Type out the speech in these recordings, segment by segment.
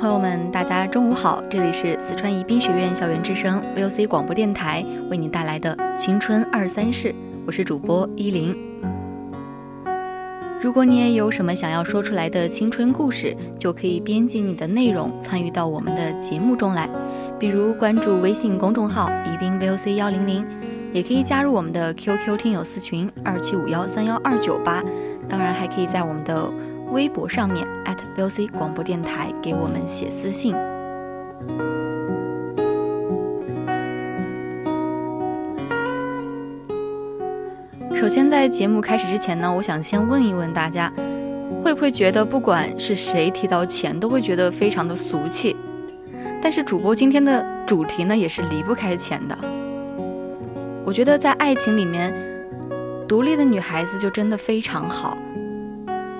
朋友们，大家中午好，这里是四川宜宾学院校园之声 VOC 广播电台为您带来的青春二三事，我是主播依林。如果你也有什么想要说出来的青春故事，就可以编辑你的内容参与到我们的节目中来，比如关注微信公众号宜宾 VOC 幺零零，也可以加入我们的 QQ 听友私群二七五幺三幺二九八，当然还可以在我们的微博上面 @VOC 广播电台给我们写私信。首先，在节目开始之前呢，我想先问一问大家，会不会觉得不管是谁提到钱，都会觉得非常的俗气？但是主播今天的主题呢，也是离不开钱的。我觉得在爱情里面，独立的女孩子就真的非常好。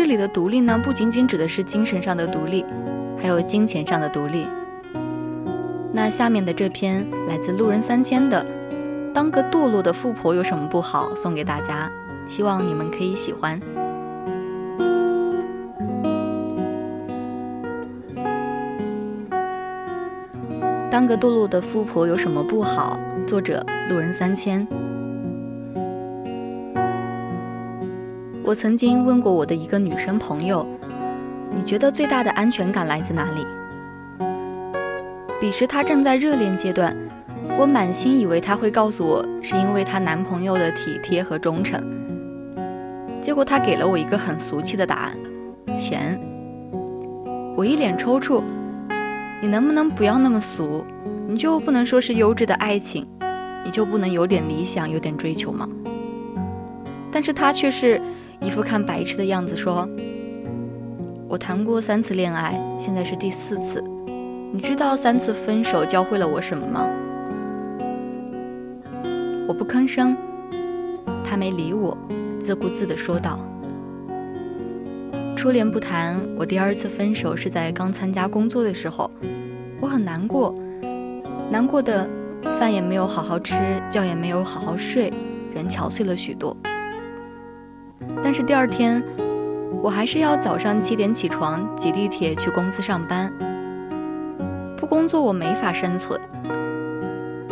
这里的独立呢，不仅仅指的是精神上的独立，还有金钱上的独立。那下面的这篇来自路人三千的。当个堕落的富婆有什么不好？送给大家，希望你们可以喜欢。当个堕落的富婆有什么不好？作者：路人三千。我曾经问过我的一个女生朋友：“你觉得最大的安全感来自哪里？”彼时她正在热恋阶段。我满心以为她会告诉我，是因为她男朋友的体贴和忠诚。结果她给了我一个很俗气的答案：钱。我一脸抽搐。你能不能不要那么俗？你就不能说是优质的爱情？你就不能有点理想，有点追求吗？但是她却是一副看白痴的样子，说：“我谈过三次恋爱，现在是第四次。你知道三次分手教会了我什么吗？”我不吭声，他没理我，自顾自地说道：“初恋不谈，我第二次分手是在刚参加工作的时候，我很难过，难过的饭也没有好好吃，觉也没有好好睡，人憔悴了许多。但是第二天，我还是要早上七点起床，挤地铁去公司上班。不工作我没法生存。”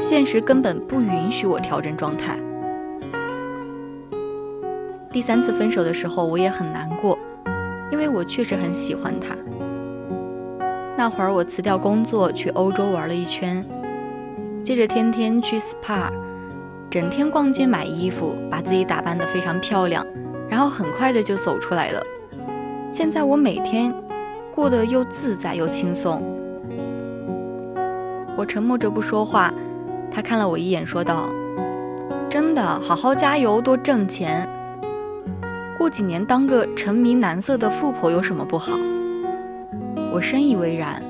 现实根本不允许我调整状态。第三次分手的时候，我也很难过，因为我确实很喜欢他。那会儿我辞掉工作，去欧洲玩了一圈，接着天天去 SPA，整天逛街买衣服，把自己打扮得非常漂亮，然后很快的就走出来了。现在我每天过得又自在又轻松。我沉默着不说话。他看了我一眼，说道：“真的，好好加油，多挣钱。过几年当个沉迷男色的富婆有什么不好？”我深以为然，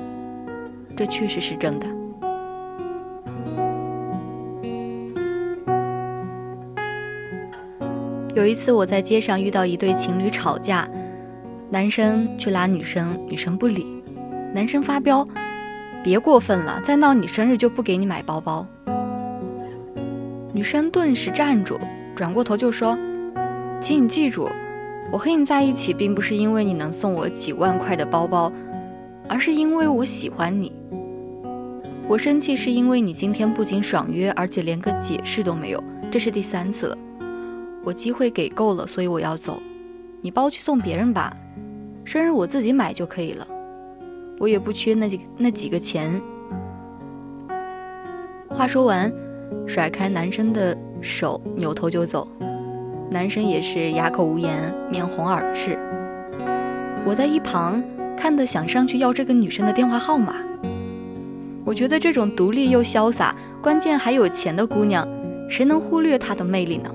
这确实是真的。有一次我在街上遇到一对情侣吵架，男生去拉女生，女生不理，男生发飙：“别过分了，再闹你生日就不给你买包包。”女生顿时站住，转过头就说：“请你记住，我和你在一起，并不是因为你能送我几万块的包包，而是因为我喜欢你。我生气是因为你今天不仅爽约，而且连个解释都没有，这是第三次了。我机会给够了，所以我要走。你包去送别人吧，生日我自己买就可以了，我也不缺那几那几个钱。话说完，甩开男生的手，扭头就走。男生也是哑口无言，面红耳赤。我在一旁看的，想上去要这个女生的电话号码。我觉得这种独立又潇洒，关键还有钱的姑娘，谁能忽略她的魅力呢？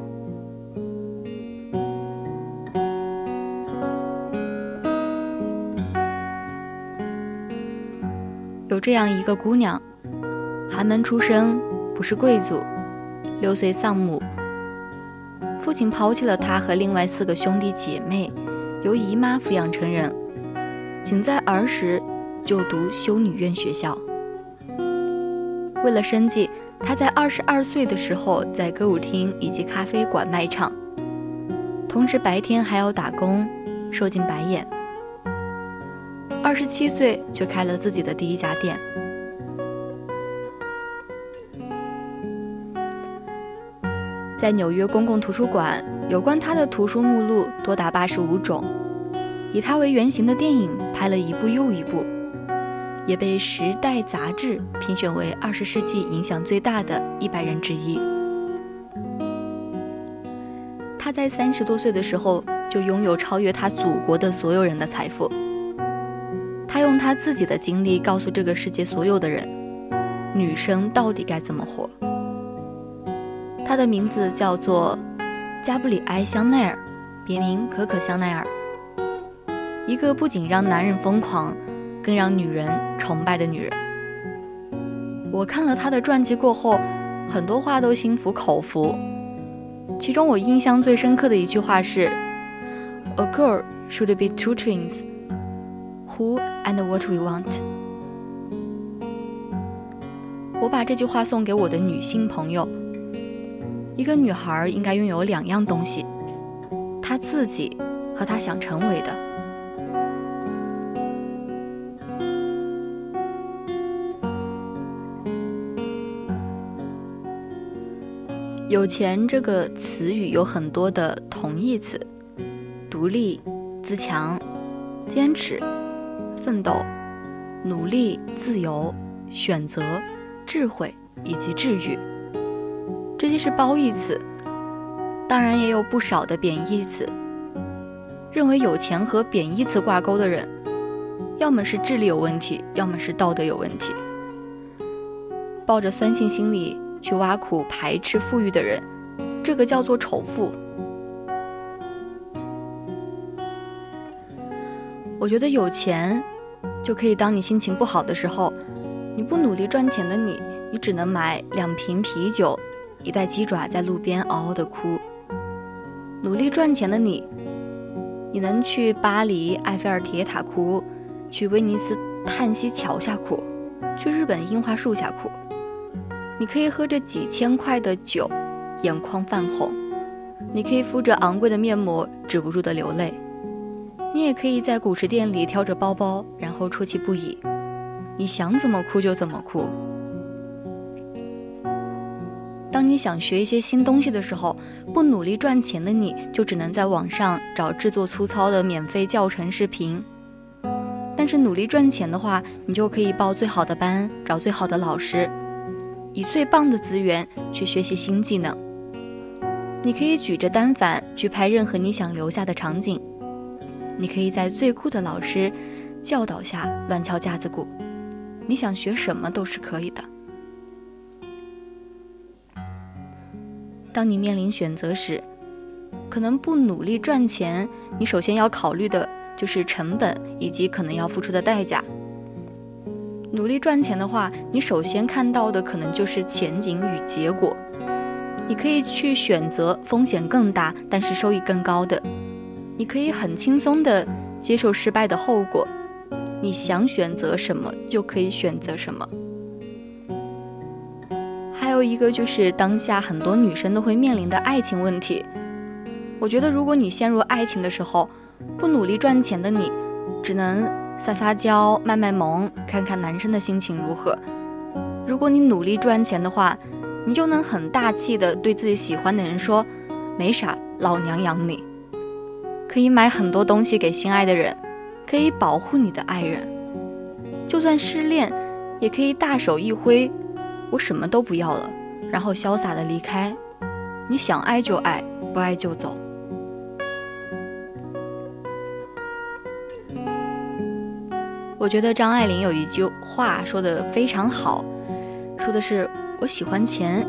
这样一个姑娘，寒门出身，不是贵族，六岁丧母，父亲抛弃了她和另外四个兄弟姐妹，由姨妈抚养成人，仅在儿时就读修女院学校。为了生计，她在二十二岁的时候在歌舞厅以及咖啡馆卖唱，同时白天还要打工，受尽白眼。二十七岁就开了自己的第一家店。在纽约公共图书馆，有关他的图书目录多达八十五种，以他为原型的电影拍了一部又一部，也被《时代》杂志评选为二十世纪影响最大的一百人之一。他在三十多岁的时候就拥有超越他祖国的所有人的财富。用他自己的经历告诉这个世界所有的人，女生到底该怎么活。他的名字叫做加布里埃·香奈儿，别名可可香奈儿。一个不仅让男人疯狂，更让女人崇拜的女人。我看了他的传记过后，很多话都心服口服。其中我印象最深刻的一句话是：“A girl should be two twins。” Who and what we want？我把这句话送给我的女性朋友。一个女孩应该拥有两样东西：她自己和她想成为的。有钱这个词语有很多的同义词：独立、自强、坚持。奋斗、努力、自由、选择、智慧以及治愈，这些是褒义词。当然也有不少的贬义词。认为有钱和贬义词挂钩的人，要么是智力有问题，要么是道德有问题。抱着酸性心理去挖苦、排斥富裕的人，这个叫做仇富。我觉得有钱。就可以，当你心情不好的时候，你不努力赚钱的你，你只能买两瓶啤酒，一袋鸡爪，在路边嗷嗷的哭。努力赚钱的你，你能去巴黎埃菲尔铁塔哭，去威尼斯叹息桥下哭，去日本樱花树下哭。你可以喝着几千块的酒，眼眶泛红；你可以敷着昂贵的面膜，止不住的流泪。你也可以在古驰店里挑着包包，后出其不意。你想怎么哭就怎么哭。当你想学一些新东西的时候，不努力赚钱的你就只能在网上找制作粗糙的免费教程视频。但是努力赚钱的话，你就可以报最好的班，找最好的老师，以最棒的资源去学习新技能。你可以举着单反去拍任何你想留下的场景。你可以在最酷的老师教导下乱敲架子鼓，你想学什么都是可以的。当你面临选择时，可能不努力赚钱，你首先要考虑的就是成本以及可能要付出的代价。努力赚钱的话，你首先看到的可能就是前景与结果。你可以去选择风险更大但是收益更高的。你可以很轻松地接受失败的后果，你想选择什么就可以选择什么。还有一个就是当下很多女生都会面临的爱情问题。我觉得如果你陷入爱情的时候，不努力赚钱的你，只能撒撒娇、卖卖萌，看看男生的心情如何。如果你努力赚钱的话，你就能很大气的对自己喜欢的人说：“没啥，老娘养你。”可以买很多东西给心爱的人，可以保护你的爱人，就算失恋，也可以大手一挥，我什么都不要了，然后潇洒的离开。你想爱就爱，不爱就走。我觉得张爱玲有一句话说的非常好，说的是我喜欢钱，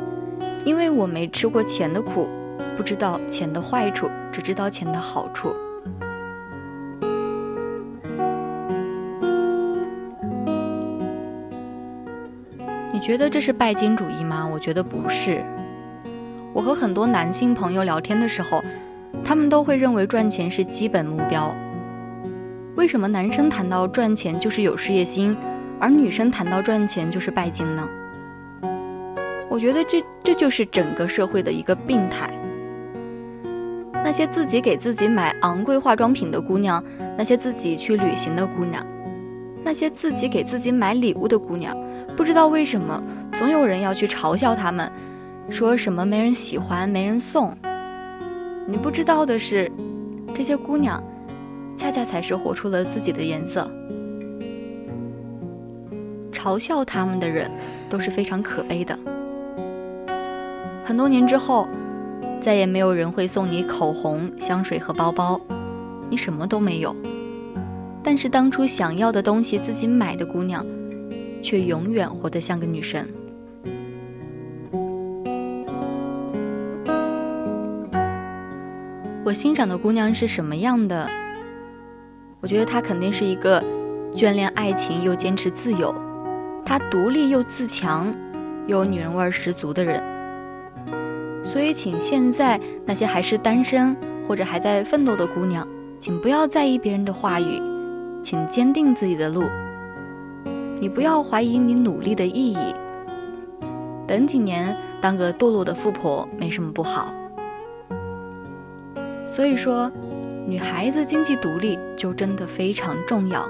因为我没吃过钱的苦，不知道钱的坏处，只知道钱的好处。觉得这是拜金主义吗？我觉得不是。我和很多男性朋友聊天的时候，他们都会认为赚钱是基本目标。为什么男生谈到赚钱就是有事业心，而女生谈到赚钱就是拜金呢？我觉得这这就是整个社会的一个病态。那些自己给自己买昂贵化妆品的姑娘，那些自己去旅行的姑娘，那些自己给自己买礼物的姑娘，不知道为什么总有人要去嘲笑他们，说什么没人喜欢，没人送。你不知道的是，这些姑娘。恰恰才是活出了自己的颜色。嘲笑他们的人都是非常可悲的。很多年之后，再也没有人会送你口红、香水和包包，你什么都没有。但是当初想要的东西自己买的姑娘，却永远活得像个女神。我欣赏的姑娘是什么样的？我觉得她肯定是一个眷恋爱情又坚持自由，她独立又自强，又女人味十足的人。所以，请现在那些还是单身或者还在奋斗的姑娘，请不要在意别人的话语，请坚定自己的路。你不要怀疑你努力的意义。等几年当个堕落的富婆没什么不好。所以说。女孩子经济独立就真的非常重要。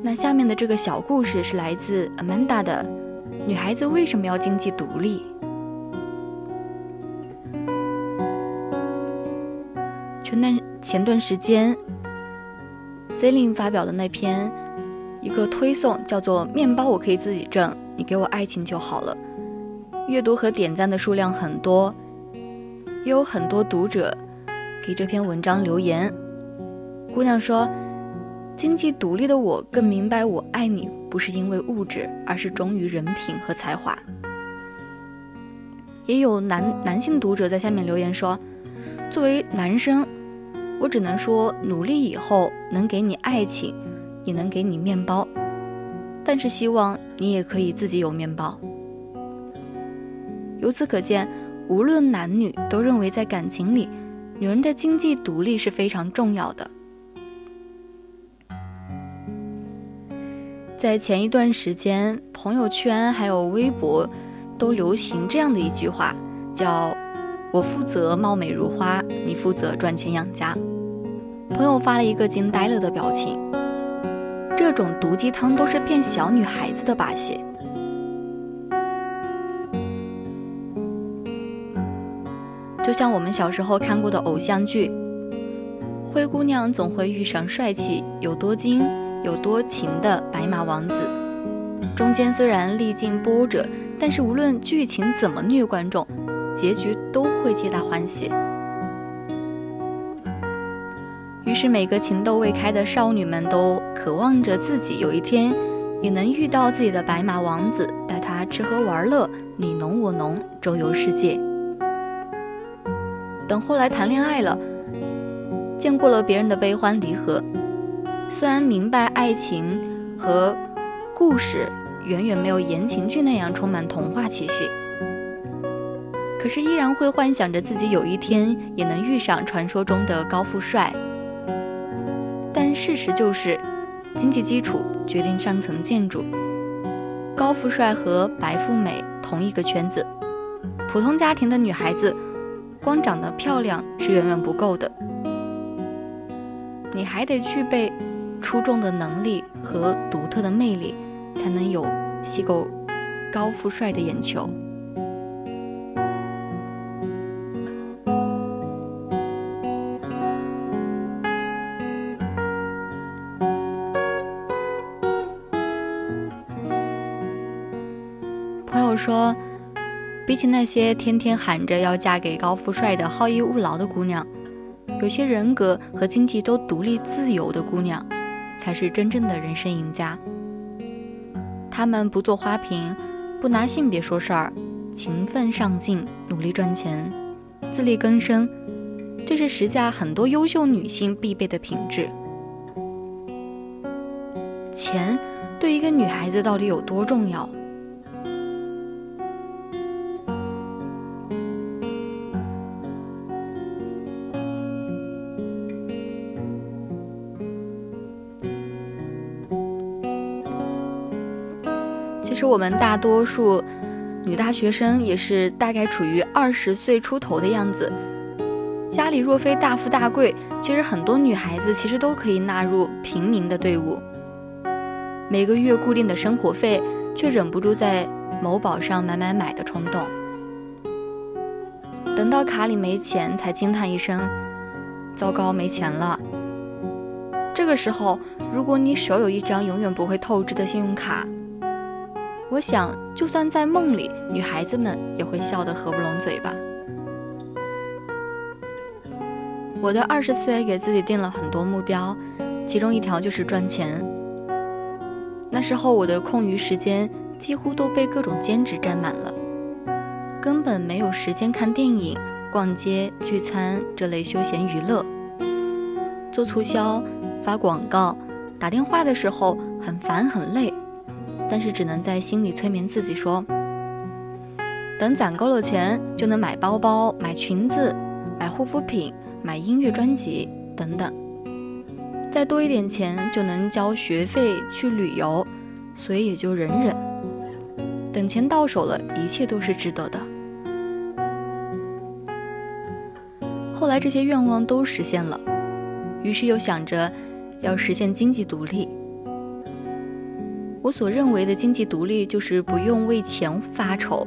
那下面的这个小故事是来自 Amanda 的：女孩子为什么要经济独立？前段前段时间，Celine 发表的那篇一个推送叫做《面包我可以自己挣，你给我爱情就好了》，阅读和点赞的数量很多，也有很多读者。给这篇文章留言，姑娘说：“经济独立的我更明白，我爱你不是因为物质，而是忠于人品和才华。”也有男男性读者在下面留言说：“作为男生，我只能说努力以后能给你爱情，也能给你面包，但是希望你也可以自己有面包。”由此可见，无论男女都认为在感情里。女人的经济独立是非常重要的。在前一段时间，朋友圈还有微博都流行这样的一句话，叫“我负责貌美如花，你负责赚钱养家”。朋友发了一个惊呆了的表情。这种毒鸡汤都是骗小女孩子的把戏。就像我们小时候看过的偶像剧，灰姑娘总会遇上帅气、有多金、有多情的白马王子。中间虽然历尽波折，但是无论剧情怎么虐观众，结局都会皆大欢喜。于是每个情窦未开的少女们都渴望着自己有一天也能遇到自己的白马王子，带他吃喝玩乐，你侬我侬，周游世界。等后来谈恋爱了，见过了别人的悲欢离合，虽然明白爱情和故事远远没有言情剧那样充满童话气息，可是依然会幻想着自己有一天也能遇上传说中的高富帅。事实就是，经济基础决定上层建筑，高富帅和白富美同一个圈子，普通家庭的女孩子。光长得漂亮是远远不够的，你还得具备出众的能力和独特的魅力，才能有吸够高富帅的眼球。友说，比起那些天天喊着要嫁给高富帅的好逸恶劳的姑娘，有些人格和经济都独立自由的姑娘，才是真正的人生赢家。她们不做花瓶，不拿性别说事儿，勤奋上进，努力赚钱，自力更生，这是时下很多优秀女性必备的品质。钱对一个女孩子到底有多重要？是我们大多数女大学生也是大概处于二十岁出头的样子，家里若非大富大贵，其实很多女孩子其实都可以纳入平民的队伍。每个月固定的生活费，却忍不住在某宝上买买买的冲动，等到卡里没钱，才惊叹一声：“糟糕，没钱了。”这个时候，如果你手有一张永远不会透支的信用卡，我想，就算在梦里，女孩子们也会笑得合不拢嘴吧。我的二十岁给自己定了很多目标，其中一条就是赚钱。那时候我的空余时间几乎都被各种兼职占满了，根本没有时间看电影、逛街、聚餐这类休闲娱乐。做促销、发广告、打电话的时候很烦很累。但是只能在心里催眠自己说：“等攒够了钱，就能买包包、买裙子、买护肤品、买音乐专辑等等。再多一点钱，就能交学费、去旅游，所以也就忍忍。等钱到手了，一切都是值得的。”后来这些愿望都实现了，于是又想着要实现经济独立。我所认为的经济独立，就是不用为钱发愁，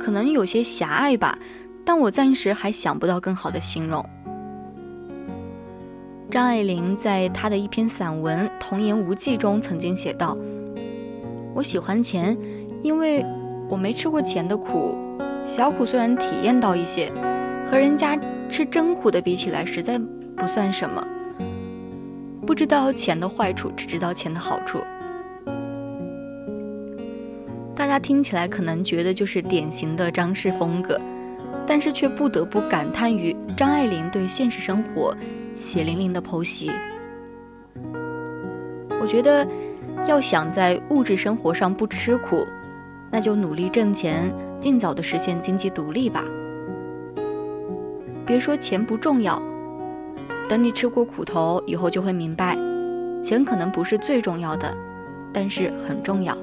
可能有些狭隘吧，但我暂时还想不到更好的形容。张爱玲在她的一篇散文《童言无忌》中曾经写道：“我喜欢钱，因为我没吃过钱的苦，小苦虽然体验到一些，和人家吃真苦的比起来，实在不算什么。不知道钱的坏处，只知道钱的好处。”大家听起来可能觉得就是典型的张氏风格，但是却不得不感叹于张爱玲对现实生活血淋淋的剖析。我觉得，要想在物质生活上不吃苦，那就努力挣钱，尽早的实现经济独立吧。别说钱不重要，等你吃过苦头以后，就会明白，钱可能不是最重要的，但是很重要。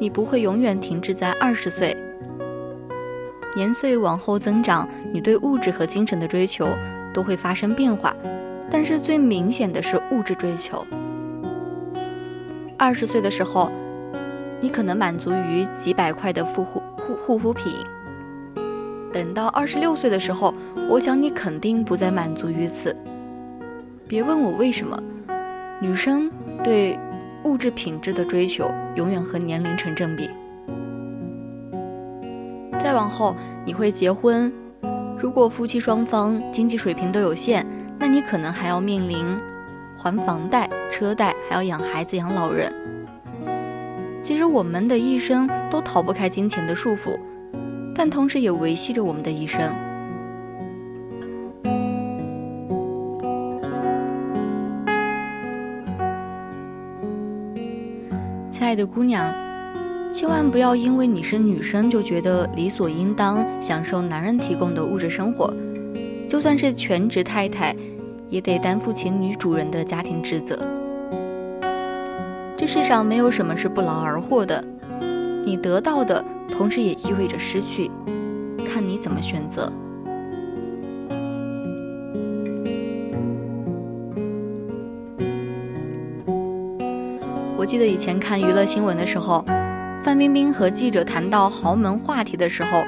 你不会永远停滞在二十岁，年岁往后增长，你对物质和精神的追求都会发生变化，但是最明显的是物质追求。二十岁的时候，你可能满足于几百块的护护护护肤品，等到二十六岁的时候，我想你肯定不再满足于此。别问我为什么，女生对。物质品质的追求永远和年龄成正比。再往后，你会结婚，如果夫妻双方经济水平都有限，那你可能还要面临还房贷、车贷，还要养孩子、养老人。其实我们的一生都逃不开金钱的束缚，但同时也维系着我们的一生。爱的姑娘，千万不要因为你是女生就觉得理所应当享受男人提供的物质生活。就算是全职太太，也得担负起女主人的家庭职责。这世上没有什么是不劳而获的，你得到的同时也意味着失去，看你怎么选择。我记得以前看娱乐新闻的时候，范冰冰和记者谈到豪门话题的时候，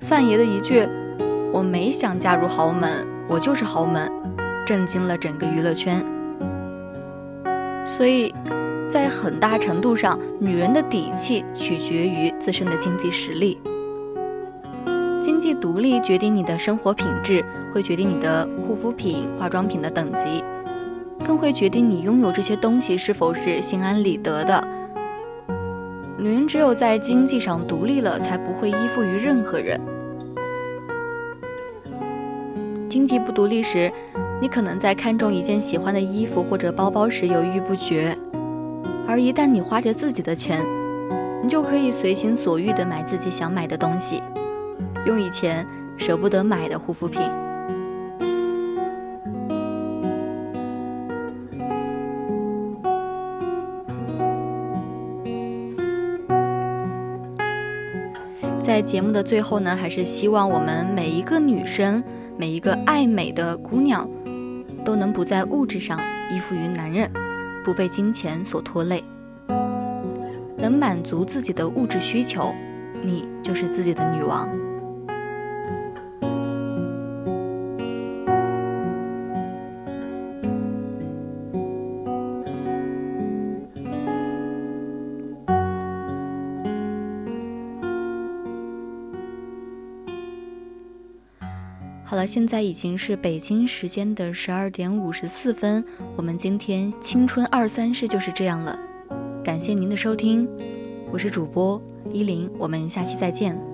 范爷的一句“我没想嫁入豪门，我就是豪门”，震惊了整个娱乐圈。所以，在很大程度上，女人的底气取决于自身的经济实力。经济独立决定你的生活品质，会决定你的护肤品、化妆品的等级，更会决定你拥有这些东西是否是心安理得的。女人只有在经济上独立了，才不会依附于任何人。经济不独立时，你可能在看中一件喜欢的衣服或者包包时犹豫不决，而一旦你花着自己的钱，你就可以随心所欲地买自己想买的东西，用以前舍不得买的护肤品。在节目的最后呢，还是希望我们每一个女生。每一个爱美的姑娘，都能不在物质上依附于男人，不被金钱所拖累，能满足自己的物质需求，你就是自己的女王。现在已经是北京时间的十二点五十四分。我们今天青春二三事就是这样了，感谢您的收听，我是主播依林，我们下期再见。